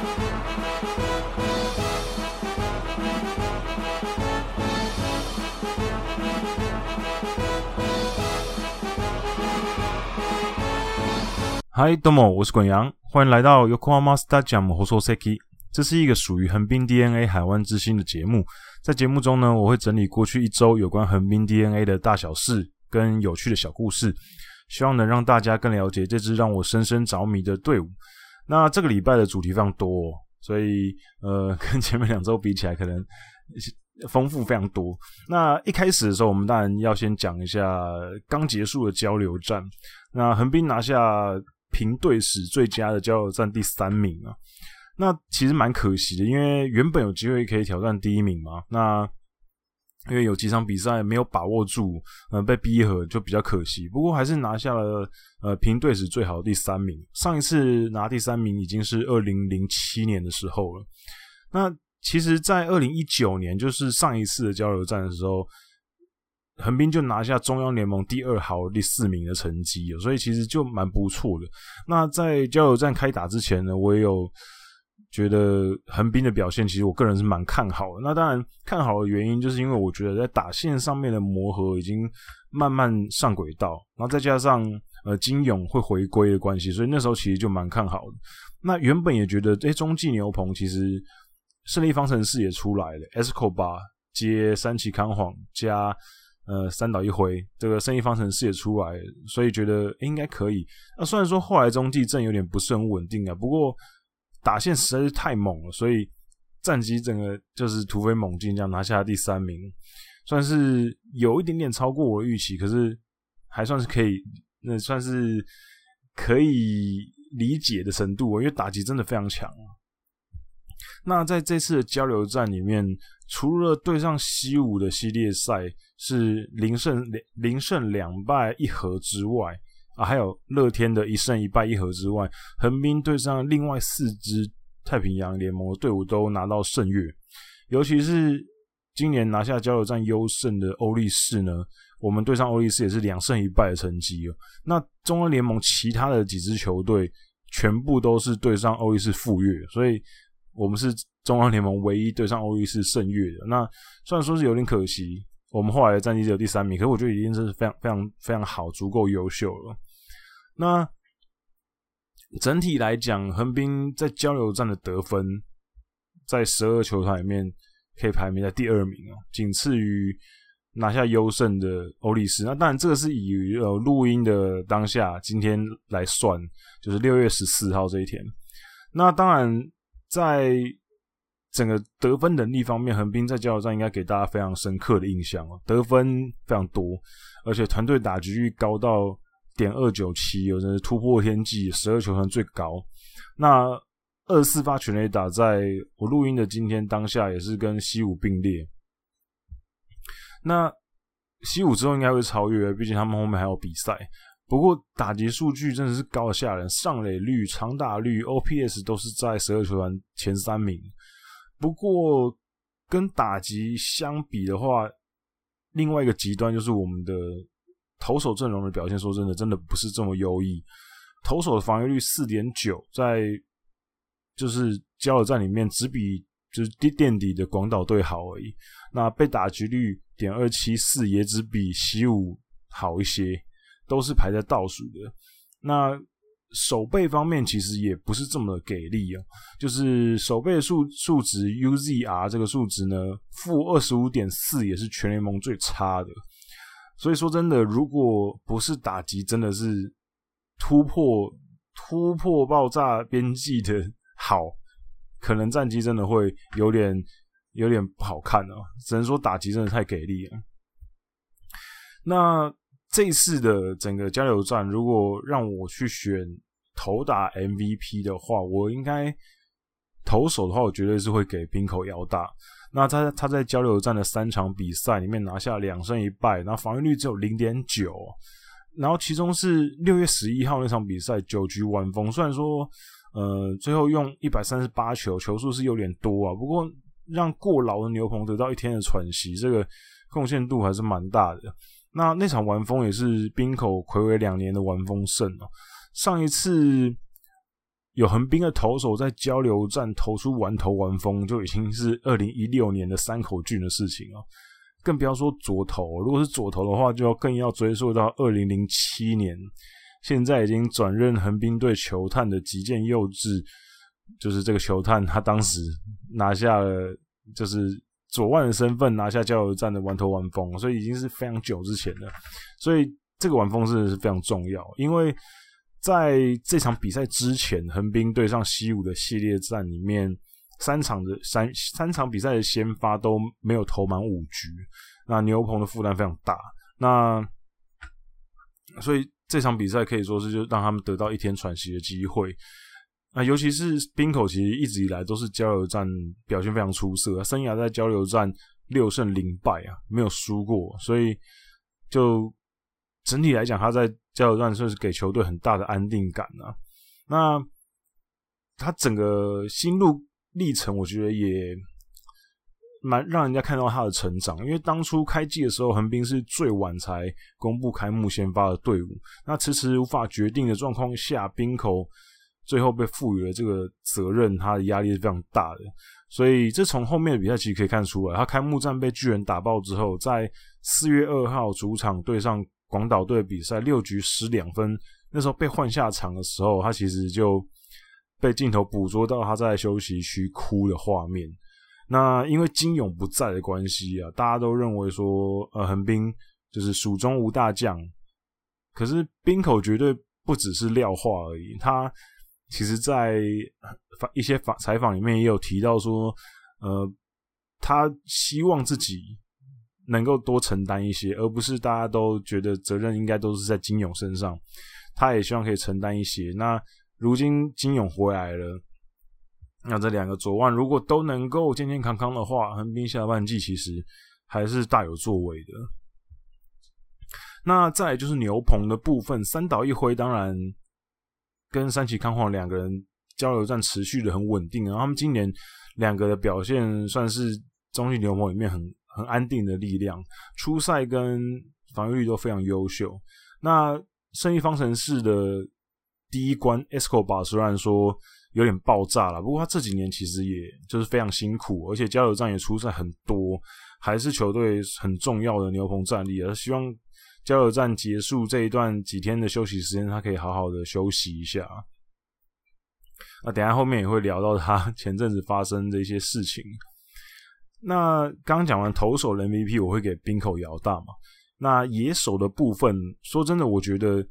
嗨，どうも，我是滚阳，欢迎来到 Yokohama Stadium Hososeki。这是一个属于横滨 DeNA 海湾之星的节目。在节目中呢，我会整理过去一周有关横滨 DeNA 的大小事跟有趣的小故事，希望能让大家更了解这支让我深深着迷的队伍。 那这个礼拜的主题非常多哦，所以呃，跟前面两周比起来，可能丰富非常多。那一开始的时候，我们当然要先讲一下刚结束的交流战。那横滨拿下。平队史最佳的交流战第三名啊，那其实蛮可惜的，因为原本有机会可以挑战第一名嘛。那因为有几场比赛没有把握住，呃，被逼和就比较可惜。不过还是拿下了呃平队史最好的第三名。上一次拿第三名已经是二零零七年的时候了。那其实，在二零一九年，就是上一次的交流战的时候。横滨就拿下中央联盟第二好第四名的成绩，所以其实就蛮不错的。那在交流战开打之前呢，我也有觉得横滨的表现，其实我个人是蛮看好的。那当然看好的原因，就是因为我觉得在打线上面的磨合已经慢慢上轨道，然后再加上呃金勇会回归的关系，所以那时候其实就蛮看好的。那原本也觉得，诶，中继牛棚其实胜利方程式也出来了，Esco 8接三崎康晃加。呃，三岛一辉，这个胜利方程式也出来，所以觉得应该可以。那虽然说后来中继阵有点不是很稳定啊，不过打线实在是太猛了，所以战绩整个就是突飞猛进，这样拿下第三名，算是有一点点超过我预期，可是还算是可以，那算是可以理解的程度，因为打击真的非常强。那在这次的交流战里面，除了对上西武的系列赛是零胜两零胜两败一和之外，还有乐天的一胜一败一和之外，横滨对上另外四支太平洋联盟的队伍都拿到胜月，尤其是今年拿下交流战优胜的欧力士呢，我们对上欧力士也是两胜一败的成绩哦。那中央联盟其他的几支球队全部都是对上欧力士负月，所以。我们是中央联盟唯一对上欧力士胜月的，那虽然说是有点可惜，我们后来的战绩只有第三名，可是我觉得已经是非常非常非常好，足够优秀了。那整体来讲，横滨在交流战的得分，在十二球团里面可以排名在第二名哦，仅次于拿下优胜的欧力士。那当然，这个是以呃录音的当下今天来算，就是六月十四号这一天。那当然。在整个得分能力方面，横滨在交流战应该给大家非常深刻的印象哦，得分非常多，而且团队打击率高到点二九七，有人突破天际，十二球团最高。那二十四发全垒打，在我录音的今天当下也是跟西武并列。那西武之后应该会超越，毕竟他们后面还有比赛。不过打击数据真的是高的吓人，上垒率、长打率、OPS 都是在十二球团前三名。不过跟打击相比的话，另外一个极端就是我们的投手阵容的表现。说真的，真的不是这么优异。投手的防御率四点九，在就是交流战里面只比就是垫垫底的广岛队好而已。那被打击率点二七四，也只比西武好一些。都是排在倒数的。那守备方面其实也不是这么的给力啊，就是守备数数值 UZR 这个数值呢，负二十五点四也是全联盟最差的。所以说真的，如果不是打击真的是突破突破爆炸边际的好，可能战绩真的会有点有点不好看啊。只能说打击真的太给力了。那。这次的整个交流战，如果让我去选投打 MVP 的话，我应该投手的话，我绝对是会给滨口遥大。那他他在交流战的三场比赛里面拿下两胜一败，然后防御率只有零点九，然后其中是六月十一号那场比赛九局完封，虽然说呃最后用一百三十八球，球数是有点多啊，不过让过劳的牛棚得到一天的喘息，这个贡献度还是蛮大的。那那场完封也是冰口睽违两年的完封胜哦。上一次有横滨的投手在交流战投出完投完封，就已经是二零一六年的山口俊的事情了。更不要说左投，如果是左投的话，就要更要追溯到二零零七年。现在已经转任横滨队球探的吉见佑治，就是这个球探，他当时拿下了，就是左腕的身份拿下交流战的完投完封，所以已经是非常久之前了。所以这个完封真的是非常重要，因为在这场比赛之前，横滨对上西武的系列战里面，三场的三三场比赛的先发都没有投满五局，那牛棚的负担非常大，那所以。这场比赛可以说是就让他们得到一天喘息的机会，那尤其是滨口，其实一直以来都是交流战表现非常出色，生涯在交流战六胜零败啊，没有输过，所以就整体来讲，他在交流战算是给球队很大的安定感啊。那他整个心路历程，我觉得也。蛮让人家看到他的成长，因为当初开季的时候，横滨是最晚才公布开幕先发的队伍，那迟迟无法决定的状况下，滨口最后被赋予了这个责任，他的压力是非常大的。所以这从后面的比赛其实可以看出来，他开幕战被巨人打爆之后，在四月二号主场对上广岛队比赛，六局失两分，那时候被换下场的时候，他其实就被镜头捕捉到他在休息区哭的画面。那因为金勇不在的关系啊，大家都认为说，呃，横滨就是蜀中无大将。可是滨口绝对不只是撂话而已，他其实在一些访采访里面也有提到说，呃，他希望自己能够多承担一些，而不是大家都觉得责任应该都是在金勇身上，他也希望可以承担一些。那如今金勇回来了。那这两个左腕如果都能够健健康康的话，横滨下半季其实还是大有作为的。那再就是牛棚的部分，三岛一辉当然跟山崎康晃两个人交流战持续的很稳定，然后他们今年两个的表现算是中信牛棚里面很很安定的力量，出赛跟防御率都非常优秀。那胜利方程式的第一关 Escobar 虽然说。有点爆炸了，不过他这几年其实也就是非常辛苦，而且加油战也出赛很多，还是球队很重要的牛棚战力。而希望加油战结束这一段几天的休息时间，他可以好好的休息一下。那等下后面也会聊到他前阵子发生的一些事情。那刚讲完投手的 MVP，我会给冰口遥大嘛。那野手的部分，说真的，我觉得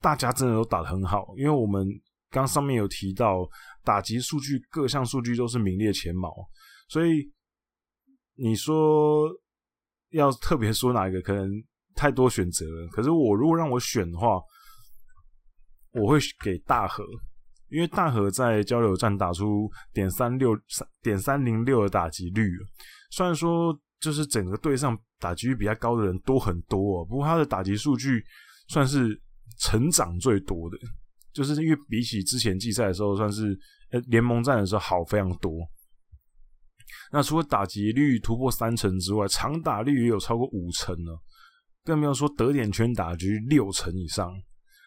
大家真的都打得很好，因为我们。刚上面有提到打击数据，各项数据都是名列前茅，所以你说要特别说哪一个，可能太多选择了。可是我如果让我选的话，我会给大和，因为大和在交流战打出点三六三点三零六的打击率，虽然说就是整个队上打击率比较高的人多很多，不过他的打击数据算是成长最多的。就是因为比起之前季赛的时候，算是联盟战的时候好非常多。那除了打击率突破三成之外，长打率也有超过五成呢，更不要说得点圈打击六成以上。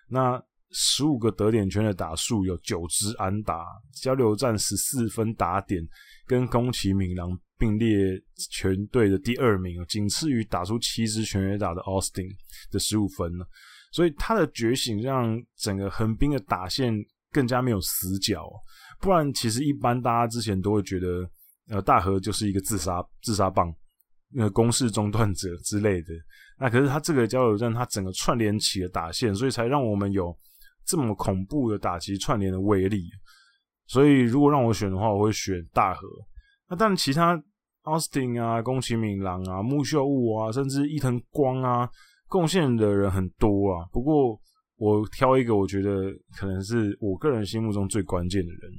那十五个得点圈的打数有九支安打，交流战十四分打点，跟宫崎敏郎并列全队的第二名，仅次于打出七支全垒打的 Austin 的十五分呢。所以他的觉醒让整个横滨的打线更加没有死角，不然其实一般大家之前都会觉得，呃，大和就是一个自杀自杀棒，那个攻势中断者之类的。那可是他这个交流站，他整个串联起了打线，所以才让我们有这么恐怖的打击串联的威力。所以如果让我选的话，我会选大和。那但其他 Austin 啊、宫崎敏郎啊、木秀悟啊，甚至伊藤光啊。贡献的人很多啊，不过我挑一个，我觉得可能是我个人心目中最关键的人。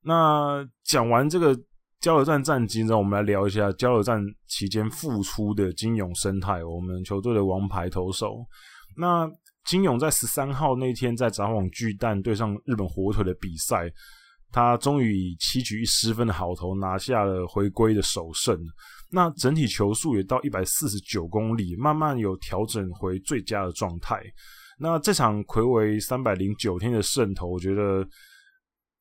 那讲完这个交流战战绩呢，我们来聊一下交流战期间复出的金永生态，我们球队的王牌投手。那金勇在十三号那天在札幌巨蛋对上日本火腿的比赛，他终于以七局一失分的好投拿下了回归的首胜。那整体球速也到一百四十九公里，慢慢有调整回最佳的状态。那这场魁为三百零九天的胜投，我觉得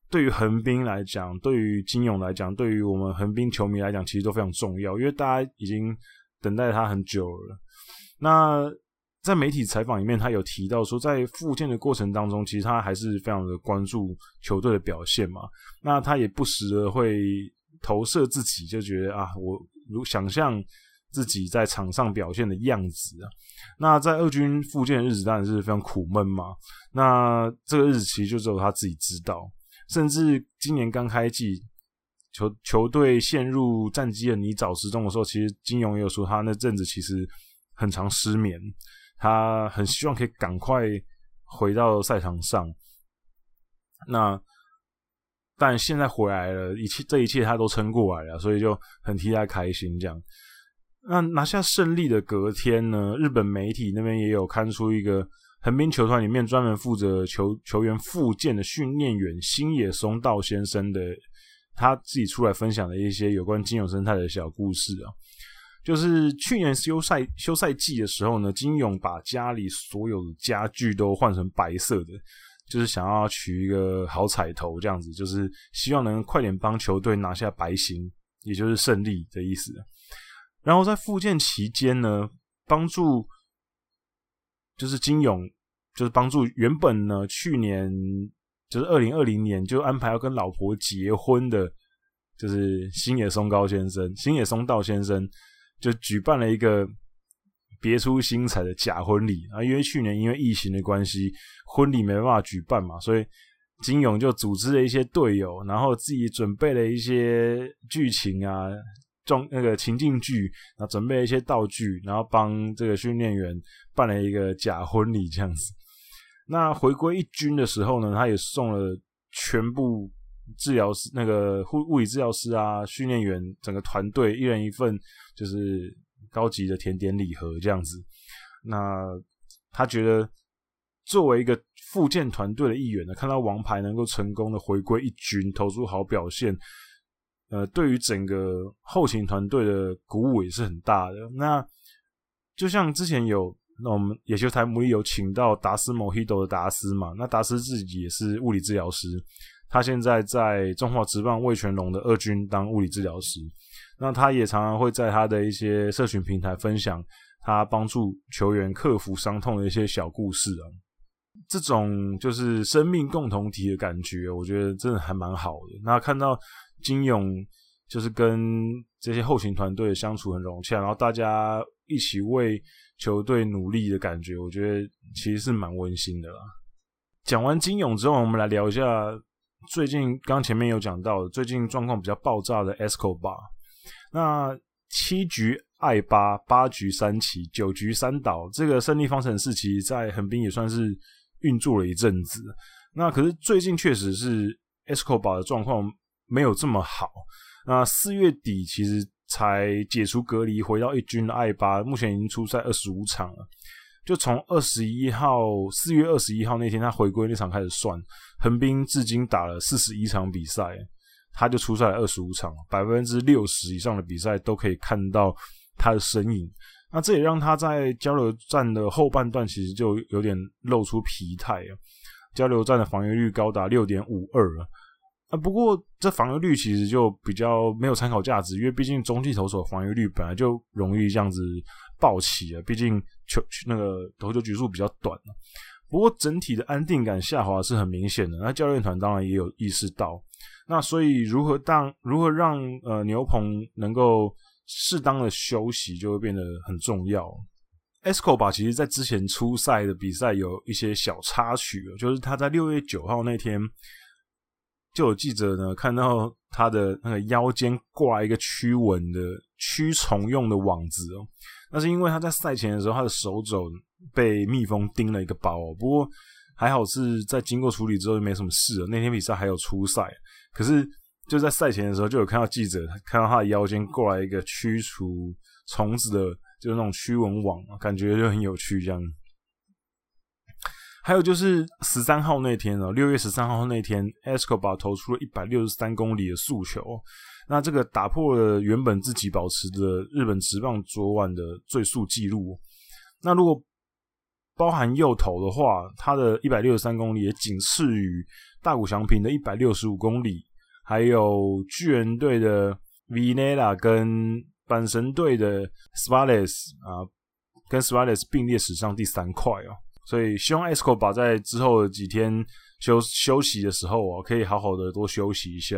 对于横滨来讲，对于金勇来讲，对于我们横滨球迷来讲，其实都非常重要，因为大家已经等待他很久了。那在媒体采访里面，他有提到说，在复健的过程当中，其实他还是非常的关注球队的表现嘛。那他也不时的会投射自己，就觉得啊，我如想象自己在场上表现的样子啊。那在二军复健的日子当然是非常苦闷嘛。那这个日子其实就只有他自己知道。甚至今年刚开季，球球队陷入战绩的泥沼之中的时候，其实金勇也有说，他那阵子其实很常失眠。他很希望可以赶快回到赛场上，那但现在回来了，一切这一切他都撑过来了，所以就很替他开心。这样，那拿下胜利的隔天呢，日本媒体那边也有刊出一个横滨球团里面专门负责球球员复健的训练员星野松道先生的他自己出来分享的一些有关金勇生态的小故事啊。就是去年休赛休赛季的时候呢，金勇把家里所有的家具都换成白色的，就是想要取一个好彩头，这样子，就是希望能快点帮球队拿下白星，也就是胜利的意思。然后在复健期间呢，帮助就是金勇，就是帮助原本呢去年就是二零二零年就安排要跟老婆结婚的，就是星野松高先生，星野松道先生。就举办了一个别出心裁的假婚礼啊！因为去年因为疫情的关系，婚礼没办法举办嘛，所以金勇就组织了一些队友，然后自己准备了一些剧情啊，装那个情境剧，然后准备了一些道具，然后帮这个训练员办了一个假婚礼这样子。那回归一军的时候呢，他也送了全部。治疗师那个护物理治疗师啊，训练员整个团队一人一份，就是高级的甜点礼盒这样子。那他觉得作为一个复健团队的一员呢，看到王牌能够成功的回归一军，投出好表现，呃，对于整个后勤团队的鼓舞也是很大的。那就像之前有那我们野球台牡蛎有请到达斯莫希多的达斯嘛，那达斯自己也是物理治疗师。他现在在中华职棒魏全龙的二军当物理治疗师，那他也常常会在他的一些社群平台分享他帮助球员克服伤痛的一些小故事啊。这种就是生命共同体的感觉，我觉得真的还蛮好的。那看到金勇就是跟这些后勤团队相处很融洽，然后大家一起为球队努力的感觉，我觉得其实是蛮温馨的啦。讲完金勇之后，我们来聊一下。最近刚前面有讲到，最近状况比较爆炸的 Escobar，那七局爱八，八局三起，九局三倒，这个胜利方程式其实在横滨也算是运作了一阵子。那可是最近确实是 Escobar 的状况没有这么好。那四月底其实才解除隔离，回到一军的爱八，目前已经出赛二十五场了。就从二十一号，四月二十一号那天他回归那场开始算，横滨至今打了四十一场比赛，他就出赛了二十五场，百分之六十以上的比赛都可以看到他的身影。那这也让他在交流战的后半段其实就有点露出疲态，交流战的防御率高达六点五二啊，不过这防御率其实就比较没有参考价值，因为毕竟中继投手防御率本来就容易这样子。暴起啊！毕竟球那个投球局数比较短，不过整体的安定感下滑是很明显的。那教练团当然也有意识到，那所以如何当如何让呃牛棚能够适当的休息，就会变得很重要。Escobar 其实在之前出赛的比赛有一些小插曲，就是他在六月九号那天就有记者呢看到他的那个腰间挂一个驱蚊的驱虫用的网子哦。那是因为他在赛前的时候，他的手肘被蜜蜂叮了一个包。不过还好是在经过处理之后就没什么事了。那天比赛还有初赛，可是就在赛前的时候就有看到记者看到他的腰间过来一个驱除虫子的，就是那种驱蚊网，感觉就很有趣这样。还有就是十三号那天哦，六月十三号那天，Escobar 投出了一百六十三公里的速球。那这个打破了原本自己保持的日本职棒昨晚的最速纪录。那如果包含右投的话，他的一百六十三公里也仅次于大谷翔平的一百六十五公里，还有巨人队的 Villela 跟阪神队的 Sparles 啊，跟 Sparles 并列史上第三快哦。所以希望 Escobar 在之后的几天休休息的时候啊，可以好好的多休息一下，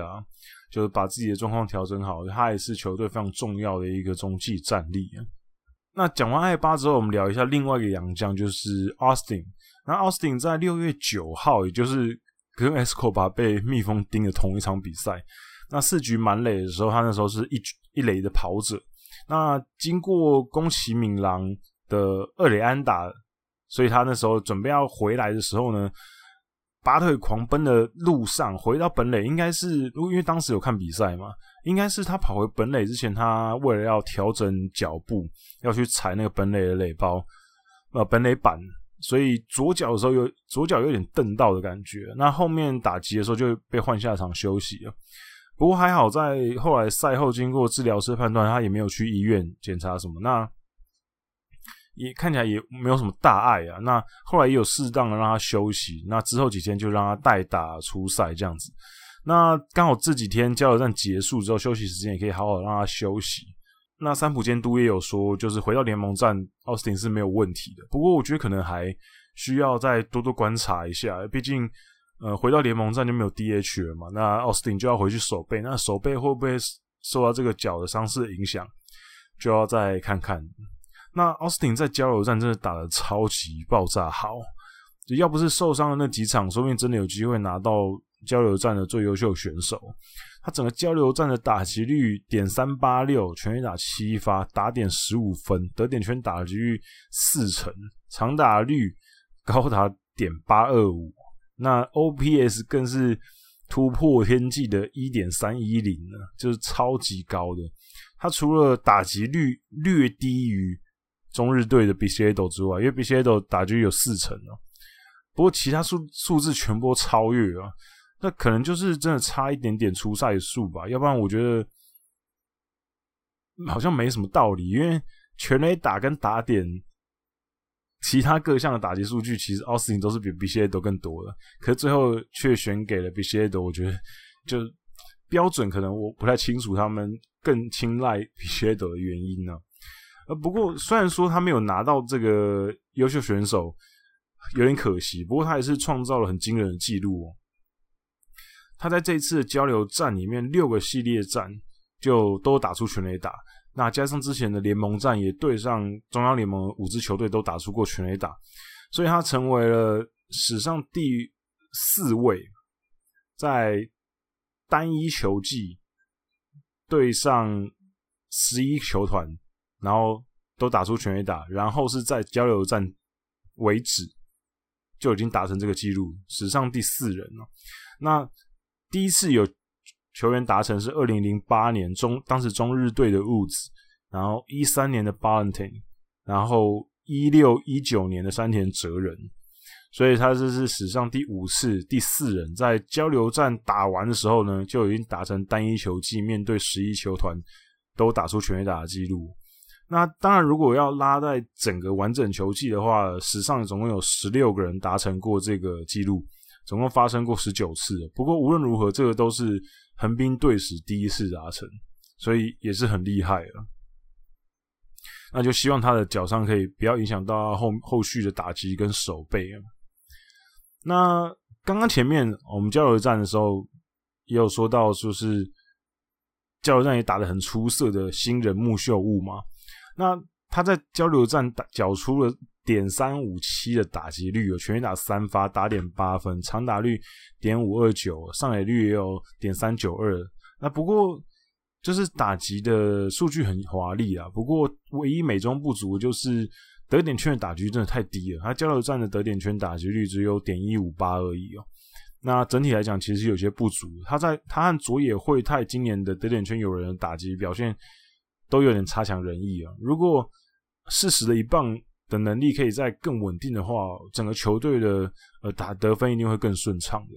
就是把自己的状况调整好。他也是球队非常重要的一个中继战力啊。那讲完艾巴之后，我们聊一下另外一个洋将，就是 Austin。那 Austin 在六月九号，也就是跟 Escobar 被蜜蜂盯的同一场比赛，那四局满垒的时候，他那时候是一一垒的跑者。那经过宫崎敏郎的二垒安打，所以他那时候准备要回来的时候呢，拔腿狂奔的路上回到本垒，应该是因为当时有看比赛嘛。应该是他跑回本垒之前，他为了要调整脚步，要去踩那个本垒的垒包，呃，本垒板，所以左脚的时候有左脚有点蹬到的感觉。那后面打击的时候就被换下场休息了。不过还好，在后来赛后经过治疗师判断，他也没有去医院检查什么，那也看起来也没有什么大碍啊。那后来也有适当的让他休息，那之后几天就让他代打出赛这样子。那刚好这几天交流战结束之后，休息时间也可以好好让他休息。那三浦监督也有说，就是回到联盟战，奥斯汀是没有问题的。不过我觉得可能还需要再多多观察一下，毕竟呃回到联盟战就没有 DH 了嘛。那奥斯汀就要回去守备，那守备会不会受到这个脚的伤势影响，就要再看看。那奥斯汀在交流战真的打得超级爆炸好，要不是受伤的那几场，说不定真的有机会拿到。交流战的最优秀选手，他整个交流战的打击率点三八六，全垒打七发，打点十五分，得点圈打击率四成，长打率高达点八二五，那 OPS 更是突破天际的一点三一零呢，就是超级高的。他除了打击率略低于中日队的 Bichette 之外，因为 Bichette 打狙有四成哦，不过其他数数字全部超越啊。那可能就是真的差一点点出赛数吧，要不然我觉得好像没什么道理。因为全垒打跟打点，其他各项的打击数据，其实奥斯汀都是比比谢尔多更多的，可是最后却选给了比谢尔多。我觉得就标准可能我不太清楚，他们更青睐比谢尔多的原因呢、呃，不过虽然说他没有拿到这个优秀选手，有点可惜，不过他也是创造了很惊人的记录哦。他在这次的交流战里面，六个系列战就都打出全垒打，那加上之前的联盟战也对上中央联盟五支球队都打出过全垒打，所以他成为了史上第四位在单一球季对上十一球团，然后都打出全垒打，然后是在交流战为止就已经达成这个记录，史上第四人了。那第一次有球员达成是二零零八年中当时中日队的 Woods，然后一三年的 b a l e n t i n e 然后一六一九年的山田哲人，所以他这是史上第五次第四人在交流战打完的时候呢，就已经达成单一球季面对十一球团都打出全垒打的记录。那当然，如果要拉在整个完整球季的话，史上总共有十六个人达成过这个记录。总共发生过十九次，不过无论如何，这个都是横滨队史第一次达成，所以也是很厉害了。那就希望他的脚伤可以不要影响到后后续的打击跟守备。那刚刚前面我们交流战的时候也有说到，说是交流战也打得很出色的新人木秀悟嘛。那他在交流战打缴出了。点三五七的打击率，有全垒打三发，打点八分，长打率点五二九，上垒率也有点三九二。那不过就是打击的数据很华丽啊，不过唯一美中不足就是得点圈的打击真的太低了，他交流战的得点圈打击率只有点一五八而已哦。那整体来讲，其实有些不足。他在他和佐野惠太今年的得点圈有人的打击表现都有点差强人意啊。如果适时的一棒。的能力可以再更稳定的话，整个球队的呃打得分一定会更顺畅的。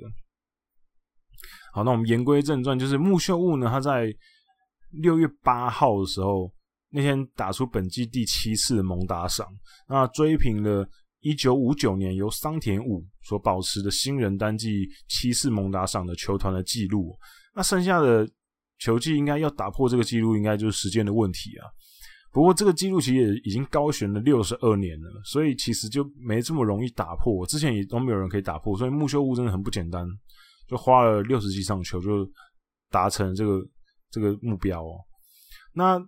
好，那我们言归正传，就是木秀悟呢，他在六月八号的时候，那天打出本季第七次的猛打赏，那追平了一九五九年由桑田武所保持的新人单季七次猛打赏的球团的记录。那剩下的球季应该要打破这个记录，应该就是时间的问题啊。不过这个记录其实也已经高悬了六十二年了，所以其实就没这么容易打破。之前也都没有人可以打破，所以木秀悟真的很不简单，就花了六十几场球就达成这个这个目标哦。那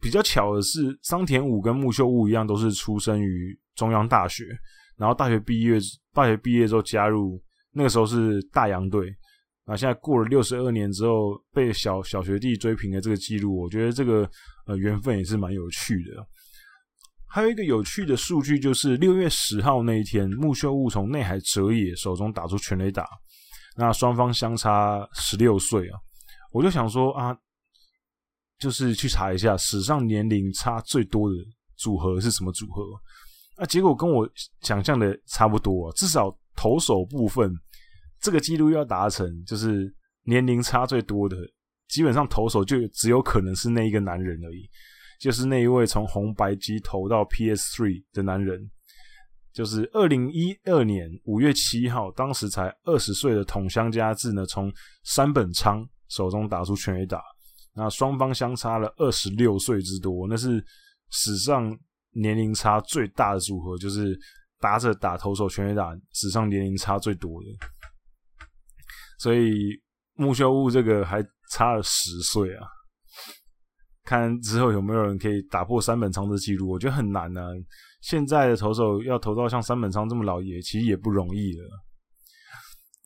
比较巧的是，桑田武跟木秀悟一样，都是出生于中央大学，然后大学毕业，大学毕业之后加入那个时候是大洋队。那现在过了六十二年之后，被小小学弟追平了这个记录，我觉得这个呃缘分也是蛮有趣的。还有一个有趣的数据就是六月十号那一天，木秀悟从内海哲也手中打出全垒打，那双方相差十六岁啊，我就想说啊。就是去查一下史上年龄差最多的组合是什么组合，那结果跟我想象的差不多，至少投手部分这个记录要达成，就是年龄差最多的，基本上投手就只有可能是那一个男人而已，就是那一位从红白机投到 PS3 的男人，就是二零一二年五月七号，当时才二十岁的筒乡家志呢，从山本昌手中打出全垒打。那双方相差了二十六岁之多，那是史上年龄差最大的组合，就是打者打投手全垒打史上年龄差最多的。所以木秀悟这个还差了十岁啊！看之后有没有人可以打破三本昌的记录，我觉得很难呢、啊。现在的投手要投到像三本昌这么老也其实也不容易了。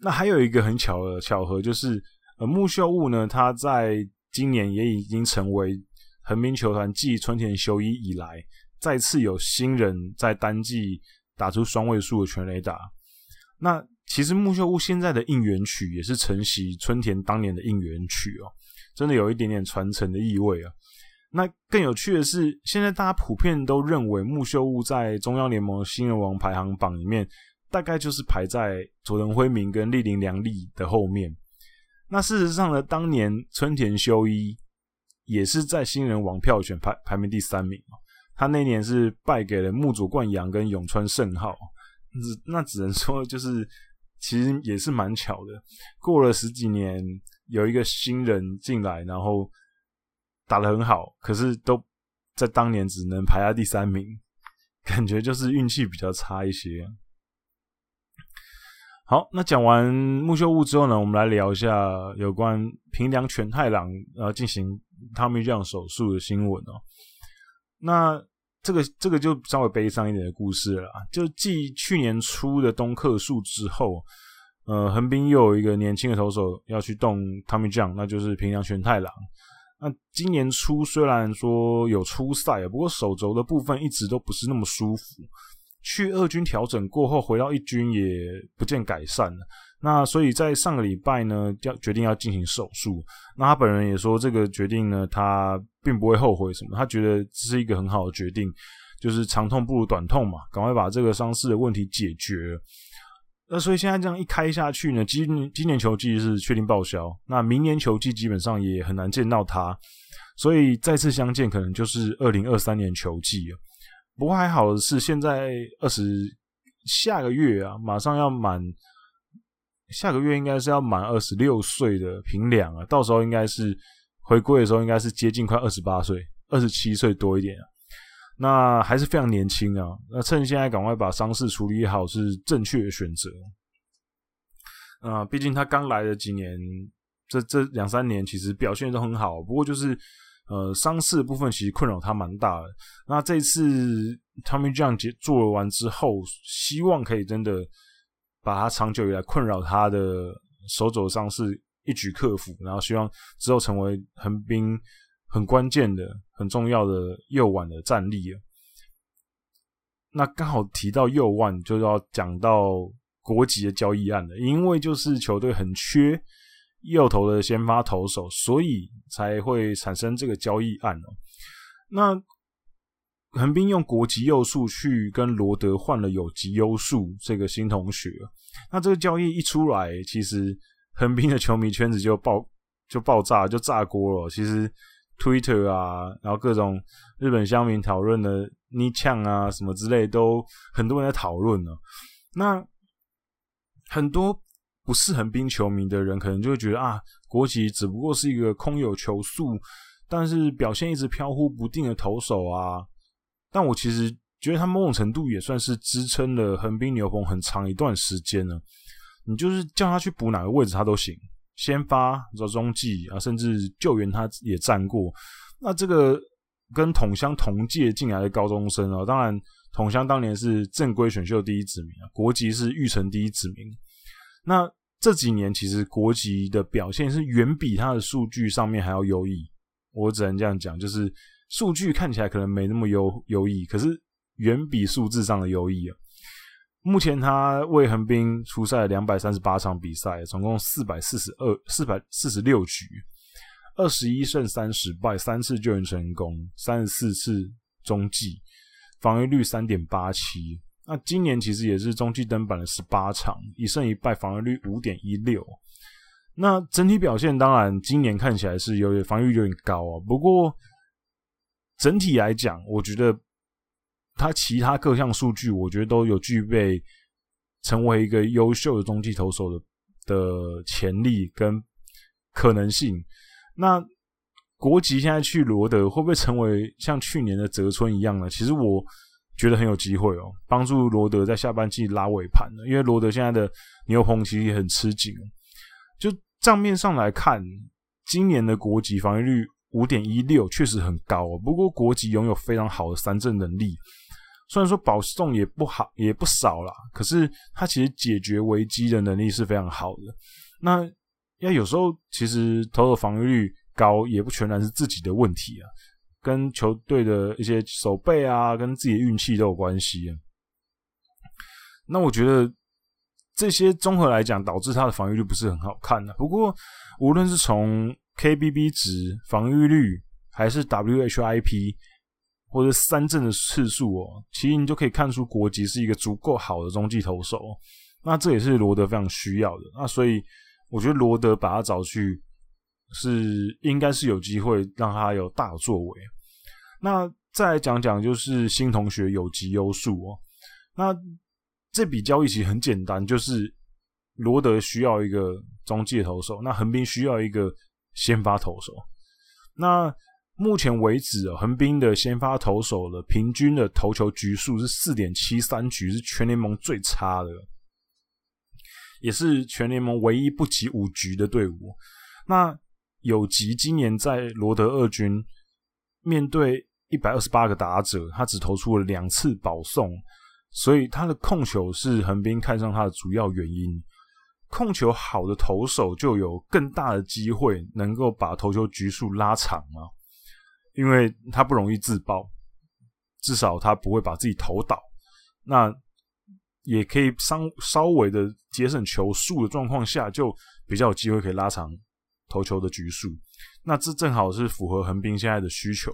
那还有一个很巧的巧合就是，呃，木秀悟呢，他在今年也已经成为横滨球团继春田修一以来，再次有新人在单季打出双位数的全垒打。那其实木秀悟现在的应援曲也是承袭春田当年的应援曲哦，真的有一点点传承的意味啊。那更有趣的是，现在大家普遍都认为木秀悟在中央联盟新人王排行榜里面，大概就是排在佐藤辉明跟栗林良利的后面。那事实上呢，当年春田修一也是在新人王票选排排名第三名，他那年是败给了木佐冠阳跟永川圣浩，那只能说就是其实也是蛮巧的。过了十几年，有一个新人进来，然后打得很好，可是都在当年只能排在第三名，感觉就是运气比较差一些。好，那讲完木秀悟之后呢，我们来聊一下有关平良全太郎呃进行 Tommy John 手术的新闻哦。那这个这个就稍微悲伤一点的故事了，就继去年初的东克树之后，呃，横滨又有一个年轻的投手要去动 Tommy John，那就是平良玄太郎。那今年初虽然说有出赛，不过手肘的部分一直都不是那么舒服。去二军调整过后，回到一军也不见改善了。那所以在上个礼拜呢，要决定要进行手术。那他本人也说，这个决定呢，他并不会后悔什么。他觉得这是一个很好的决定，就是长痛不如短痛嘛，赶快把这个伤势的问题解决。那所以现在这样一开下去呢，今今年球季是确定报销。那明年球季基本上也很难见到他，所以再次相见可能就是二零二三年球季了。不过还好的是，现在二十下个月啊，马上要满，下个月应该是要满二十六岁的平良啊，到时候应该是回归的时候，应该是接近快二十八岁，二十七岁多一点啊，那还是非常年轻啊。那趁现在赶快把伤势处理好，是正确的选择。啊，毕竟他刚来的几年，这这两三年其实表现都很好，不过就是。呃，伤势部分其实困扰他蛮大的。那这次 Tommy John 结做完之后，希望可以真的把他长久以来困扰他的手肘伤势一举克服，然后希望之后成为横滨很关键的、很重要的右腕的战力。那刚好提到右腕，就要讲到国籍的交易案了，因为就是球队很缺。右投的先发投手，所以才会产生这个交易案哦。那横滨用国籍右数去跟罗德换了有籍优数这个新同学，那这个交易一出来，其实横滨的球迷圈子就爆就爆炸就炸锅了。其实 Twitter 啊，然后各种日本乡民讨论的逆呛啊什么之类，都很多人在讨论呢。那很多不是横滨球迷的人，可能就会觉得啊，国籍只不过是一个空有球速，但是表现一直飘忽不定的投手啊。但我其实觉得他某种程度也算是支撑了横滨牛棚很长一段时间了。你就是叫他去补哪个位置，他都行。先发、找中继啊，甚至救援，他也站过。那这个跟桶乡同届进来的高中生啊，当然桶乡当年是正规选秀第一指名啊，国籍是育成第一指名。那这几年其实国籍的表现是远比他的数据上面还要优异。我只能这样讲，就是数据看起来可能没那么优优异，可是远比数字上的优异啊。目前他为横滨出赛两百三十八场比赛，总共四百四十二、四百四十六局，二十一胜三十败，三次救援成功，三十四次中继，防御率三点八七。那今年其实也是中继登板了十八场，一胜一败，防御率五点一六。那整体表现当然今年看起来是有点防御有点高啊，不过整体来讲，我觉得。他其他各项数据，我觉得都有具备成为一个优秀的中继投手的的潜力跟可能性。那国吉现在去罗德，会不会成为像去年的泽村一样呢？其实我觉得很有机会哦，帮助罗德在下半季拉尾盘的。因为罗德现在的牛棚其实也很吃紧。就账面上来看，今年的国籍防御率五点一六确实很高哦。不过国籍拥有非常好的三振能力。虽然说保送也不好，也不少啦，可是他其实解决危机的能力是非常好的。那要有时候其实投手防御率高也不全然是自己的问题啊，跟球队的一些守备啊，跟自己的运气都有关系啊。那我觉得这些综合来讲，导致他的防御率不是很好看的。不过无论是从 KBB 值、防御率，还是 WHIP。或者三振的次数哦，其实你就可以看出国籍是一个足够好的中继投手，那这也是罗德非常需要的。那所以我觉得罗德把他找去是应该是有机会让他有大作为。那再来讲讲就是新同学有吉优树哦，那这笔交易其实很简单，就是罗德需要一个中介投手，那横滨需要一个先发投手，那。目前为止，横滨的先发投手的平均的投球局数是四点七三局，是全联盟最差的，也是全联盟唯一不及五局的队伍。那有吉今年在罗德二军面对一百二十八个打者，他只投出了两次保送，所以他的控球是横滨看上他的主要原因。控球好的投手就有更大的机会能够把投球局数拉长啊。因为他不容易自爆，至少他不会把自己投倒，那也可以稍稍微的节省球数的状况下，就比较有机会可以拉长投球的局数。那这正好是符合横滨现在的需求。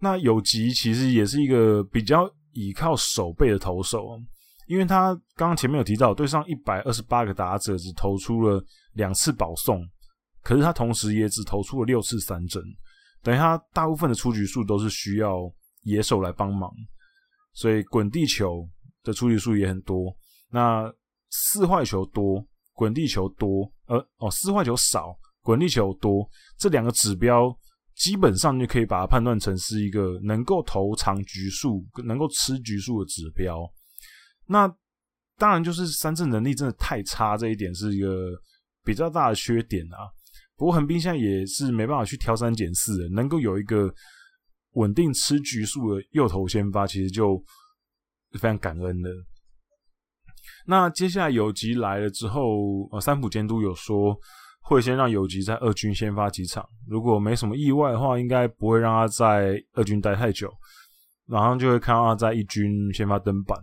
那有吉其实也是一个比较倚靠守备的投手，因为他刚刚前面有提到，对上一百二十八个打者只投出了两次保送，可是他同时也只投出了六次三振。等于他大部分的出局数都是需要野手来帮忙，所以滚地球的出局数也很多。那四坏球多，滚地球多，呃哦，四坏球少，滚地球多，这两个指标基本上就可以把它判断成是一个能够投长局数、能够吃局数的指标。那当然就是三振能力真的太差，这一点是一个比较大的缺点啊。不过横滨现在也是没办法去挑三拣四，能够有一个稳定吃局数的右投先发，其实就非常感恩的。那接下来有吉来了之后，呃，三浦监督有说会先让有吉在二军先发几场，如果没什么意外的话，应该不会让他在二军待太久，马上就会看到他在一军先发登板。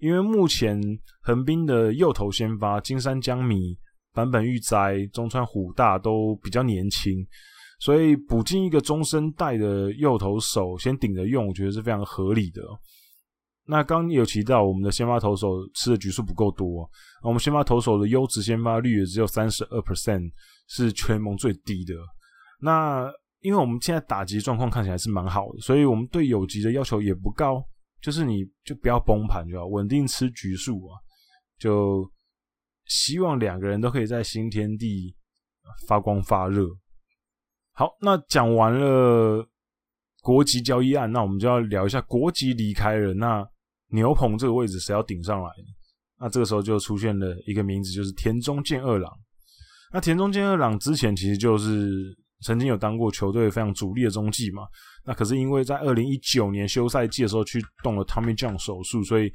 因为目前横滨的右投先发金山江米。坂本裕哉、中川虎大都比较年轻，所以补进一个中生代的右投手先顶着用，我觉得是非常合理的。那刚有提到我们的先发投手吃的局数不够多，我们先发投手的优质先发率也只有三十二 percent，是全盟最低的。那因为我们现在打击状况看起来是蛮好的，所以我们对有级的要求也不高，就是你就不要崩盘就好，稳定吃局数啊，就希望两个人都可以在新天地发光发热。好，那讲完了国籍交易案，那我们就要聊一下国籍离开了，那牛棚这个位置谁要顶上来呢？那这个时候就出现了一个名字，就是田中健二郎。那田中健二郎之前其实就是曾经有当过球队非常主力的中继嘛。那可是因为在二零一九年休赛季的时候去动了 Tommy John 手术，所以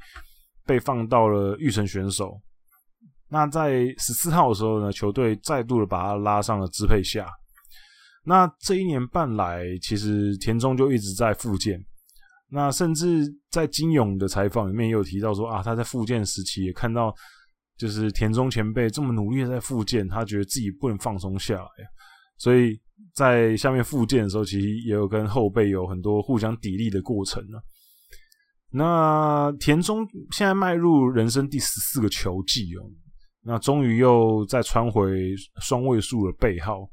被放到了育成选手。那在十四号的时候呢，球队再度的把他拉上了支配下。那这一年半来，其实田中就一直在复健。那甚至在金勇的采访里面也有提到说啊，他在复健时期也看到，就是田中前辈这么努力的在复健，他觉得自己不能放松下来，所以在下面复健的时候，其实也有跟后辈有很多互相砥砺的过程呢。那田中现在迈入人生第十四个球季哦，那终于又再穿回双位数的背号。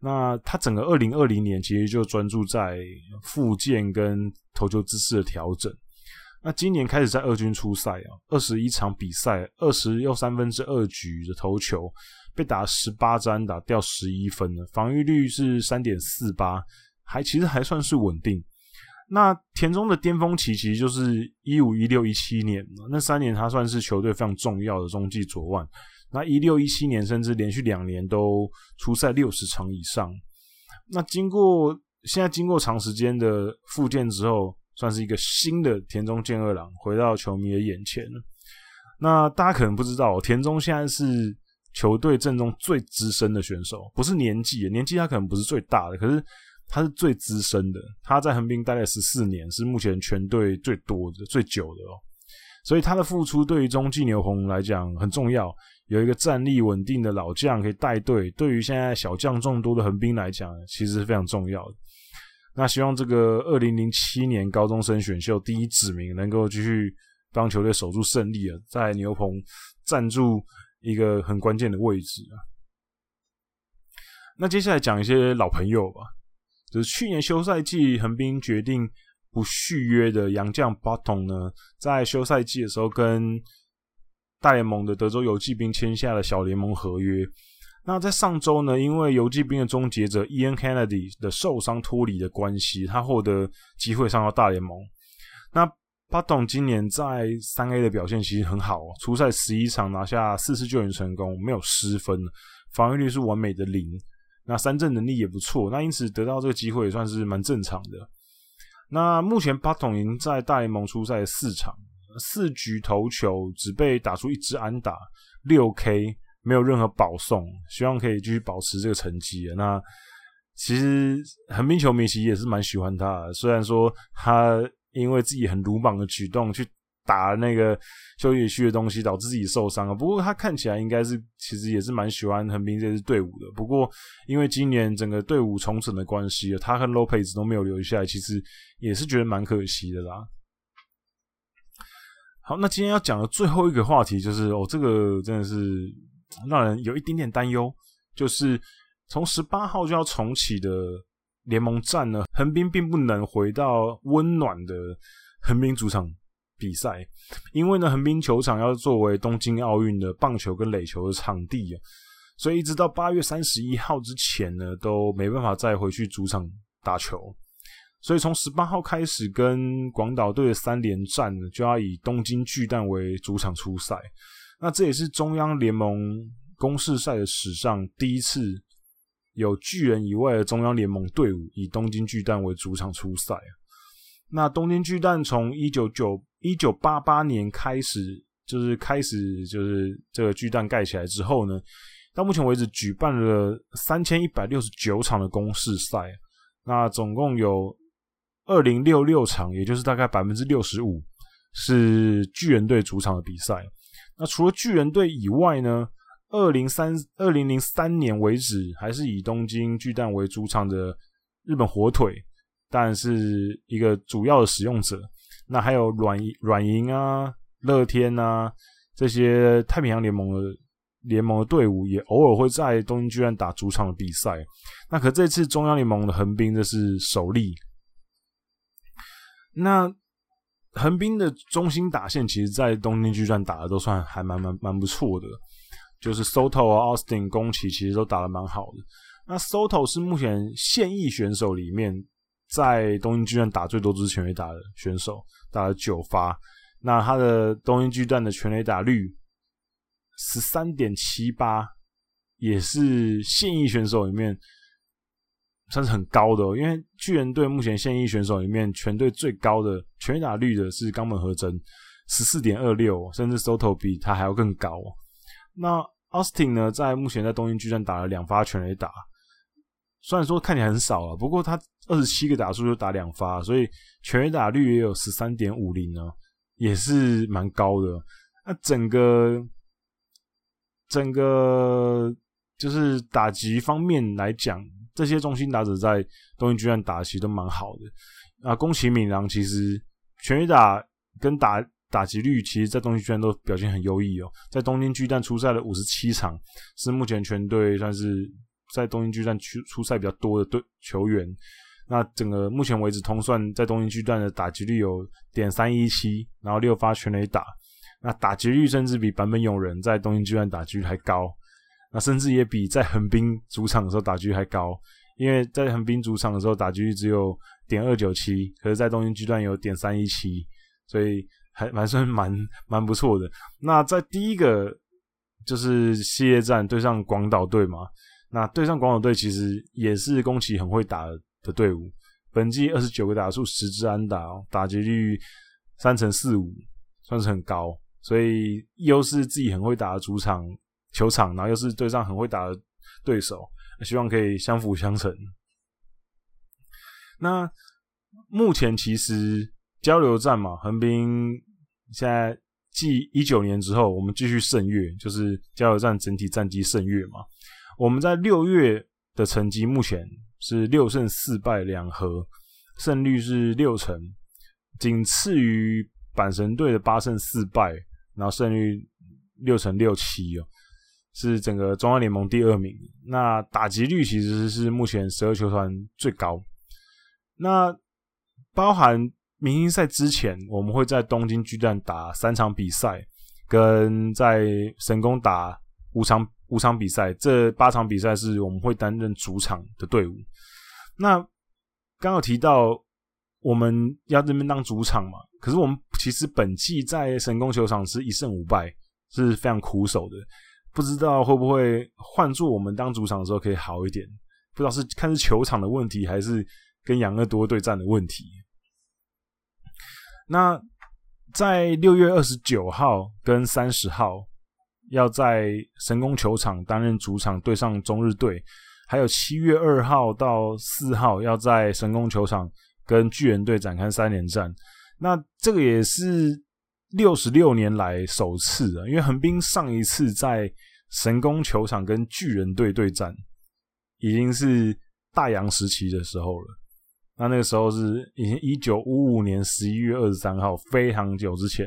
那他整个二零二零年其实就专注在复健跟投球姿势的调整。那今年开始在二军出赛啊，二十一场比赛，二十又三分之二局的投球，被打十八支安打，掉十一分了，防御率是三点四八，还其实还算是稳定。那田中的巅峰期其实就是一五一六一七年，那三年他算是球队非常重要的中继左腕。那一六一七年甚至连续两年都出赛六十场以上。那经过现在经过长时间的复健之后，算是一个新的田中健二郎回到球迷的眼前了。那大家可能不知道，田中现在是球队阵中最资深的选手，不是年纪，年纪他可能不是最大的，可是他是最资深的。他在横滨待了十四年，是目前全队最多的、最久的哦。所以他的付出对于中继牛棚来讲很重要。有一个战力稳定的老将可以带队，对于现在小将众多的横滨来讲，其实是非常重要的。那希望这个二零零七年高中生选秀第一指名能够继续帮球队守住胜利啊，在牛棚站住一个很关键的位置啊。那接下来讲一些老朋友吧，就是去年休赛季横滨决定不续约的洋将 Button 呢，在休赛季的时候跟大联盟的德州游骑兵签下了小联盟合约。那在上周呢，因为游骑兵的终结者 Ian Kennedy 的受伤脱离的关系，他获得机会上到大联盟。那巴东今年在三 A 的表现其实很好，出赛十一场拿下四次救援成功，没有失分，防御率是完美的零。那三振能力也不错，那因此得到这个机会也算是蛮正常的。那目前巴东已经在大联盟出赛四场。四局投球只被打出一支安打，六 K 没有任何保送，希望可以继续保持这个成绩啊。那其实横滨球迷其实也是蛮喜欢他的，虽然说他因为自己很鲁莽的举动去打那个休息区的东西，导致自己受伤了。不过他看起来应该是其实也是蛮喜欢横滨这支队伍的。不过因为今年整个队伍重整的关系，他和 Lopez 都没有留下来，其实也是觉得蛮可惜的啦。好，那今天要讲的最后一个话题就是哦，这个真的是让人有一点点担忧，就是从十八号就要重启的联盟战呢，横滨并不能回到温暖的横滨主场比赛，因为呢，横滨球场要作为东京奥运的棒球跟垒球的场地啊，所以一直到八月三十一号之前呢，都没办法再回去主场打球。所以从十八号开始，跟广岛队的三连战呢，就要以东京巨蛋为主场出赛。那这也是中央联盟公式赛的史上第一次有巨人以外的中央联盟队伍以东京巨蛋为主场出赛。那东京巨蛋从一九九一九八八年开始，就是开始就是这个巨蛋盖起来之后呢，到目前为止举办了三千一百六十九场的公式赛。那总共有。二零六六场，也就是大概百分之六十五是巨人队主场的比赛。那除了巨人队以外呢，二零三二零零三年为止，还是以东京巨蛋为主场的日本火腿，当然是一个主要的使用者。那还有软软银啊、乐天啊这些太平洋联盟的联盟的队伍也偶尔会在东京巨蛋打主场的比赛。那可这次中央联盟的横滨这是首例。那横滨的中心打线，其实在东京巨蛋打的都算还蛮蛮蛮不错的，就是 Soto 啊、Austin、宫崎其实都打得蛮好的。那 Soto 是目前现役选手里面在东京巨蛋打最多支全垒打的选手，打了九发。那他的东京巨蛋的全垒打率十三点七八，也是现役选手里面。算是很高的，因为巨人队目前现役选手里面全队最高的全垒打率的是冈本和真，十四点二六，甚至 Soto 比他还要更高。那 Austin 呢，在目前在东京巨蛋打了两发全垒打，虽然说看起来很少啊，不过他二十七个打数就打两发，所以全垒打率也有十三点五零呢，也是蛮高的。那整个整个就是打击方面来讲。这些中心打者在东京巨蛋打的其实都蛮好的啊，宫崎敏郎其实全垒打跟打打击率，其实在东京巨蛋都表现很优异哦。在东京巨蛋出赛了五十七场，是目前全队算是在东京巨蛋出出赛比较多的队球员。那整个目前为止通算在东京巨蛋的打击率有点三一七，然后六发全垒打，那打击率甚至比版本勇人在东京巨蛋打击率还高。那甚至也比在横滨主场的时候打击率还高，因为在横滨主场的时候打击率只有点二九七，可是在东京巨蛋有点三一七，所以还蛮算蛮蛮不错的。那在第一个就是系列战对上广岛队嘛，那对上广岛队其实也是宫崎很会打的队伍，本季二十九个打数十支安打，哦打击率三成四五，算是很高，所以又是自己很会打的主场。球场，然后又是对上很会打的对手，希望可以相辅相成。那目前其实交流战嘛，横滨现在继一九年之后，我们继续胜月，就是交流战整体战绩胜月嘛。我们在六月的成绩目前是六胜四败两和，胜率是六成，仅次于阪神队的八胜四败，然后胜率六成六七哦。是整个中央联盟第二名，那打击率其实是目前十二球团最高。那包含明星赛之前，我们会在东京巨蛋打三场比赛，跟在神宫打五场五场比赛。这八场比赛是我们会担任主场的队伍。那刚有提到我们要这边当主场嘛，可是我们其实本季在神宫球场是一胜五败，是非常苦手的。不知道会不会换做我们当主场的时候可以好一点？不知道是看是球场的问题，还是跟养乐多对战的问题。那在六月二十九号跟三十号要在神宫球场担任主场对上中日队，还有七月二号到四号要在神宫球场跟巨人队展开三连战。那这个也是。六十六年来首次啊，因为横滨上一次在神宫球场跟巨人队对战，已经是大洋时期的时候了。那那个时候是已经一九五五年十一月二十三号，非常久之前。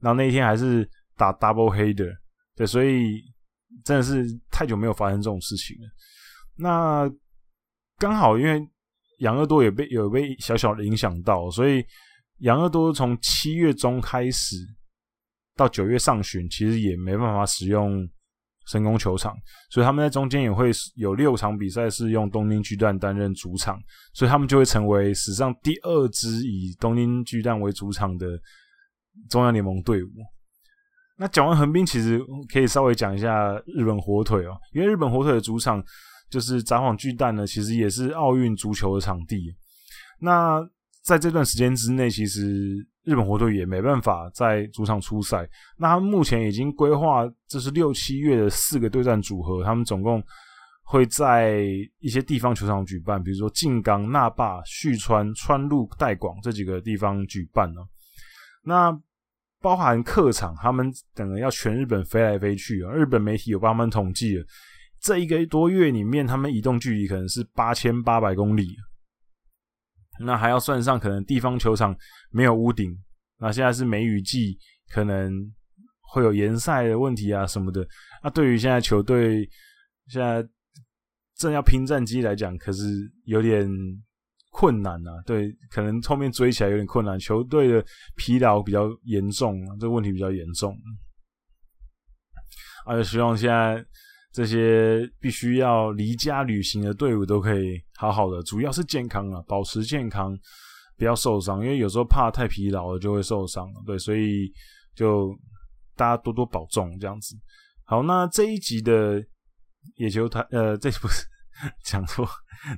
然后那一天还是打 double header，对，所以真的是太久没有发生这种事情了。那刚好因为养乐多也被有被小小的影响到，所以。养乐多从七月中开始到九月上旬，其实也没办法使用神宫球场，所以他们在中间也会有六场比赛是用东京巨蛋担任主场，所以他们就会成为史上第二支以东京巨蛋为主场的中央联盟队伍。那讲完横滨，其实可以稍微讲一下日本火腿哦，因为日本火腿的主场就是札幌巨蛋呢，其实也是奥运足球的场地。那在这段时间之内，其实日本火腿也没办法在主场出赛。那他们目前已经规划，这是六七月的四个对战组合，他们总共会在一些地方球场举办，比如说静冈、那霸、旭川、川路、代广这几个地方举办呢。那包含客场，他们等人要全日本飞来飞去啊。日本媒体有帮他们统计了，这一个多月里面，他们移动距离可能是八千八百公里。那还要算上可能地方球场没有屋顶，那现在是梅雨季，可能会有延赛的问题啊什么的。那对于现在球队现在正要拼战绩来讲，可是有点困难、啊。对，可能后面追起来有点困难，球队的疲劳比较严重，这个问题比较严重。而且希望现在这些必须要离家旅行的队伍都可以好好的，主要是健康啊，保持健康，不要受伤，因为有时候怕太疲劳了就会受伤。对，所以就大家多多保重这样子。好，那这一集的野球台，呃，这不是讲错，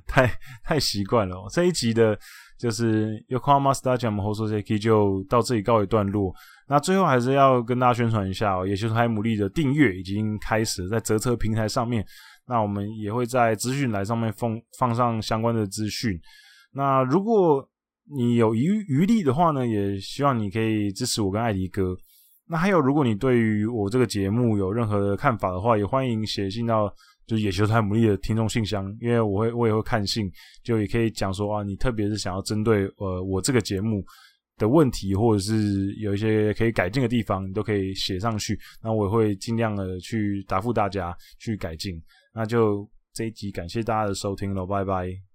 太太习惯了喔。这一集的就是 Yokohama Stadium 放送席就到这里告一段落。那最后还是要跟大家宣传一下喔，野球台牡蛎的订阅已经开始，在折车平台上面。那我们也会在资讯栏上面放放上相关的资讯。那如果你有余余力的话呢，也希望你可以支持我跟艾迪哥。那还有，如果你对于我这个节目有任何的看法的话，也欢迎写信到就是野球台牡蛎的听众信箱，因为我会我也会看信，就也可以讲说啊，你特别是想要针对呃我这个节目的问题，或者是有一些可以改进的地方，你都可以写上去，那我也会尽量的去答复大家去改进。那就这一集感谢大家的收听喽，拜拜。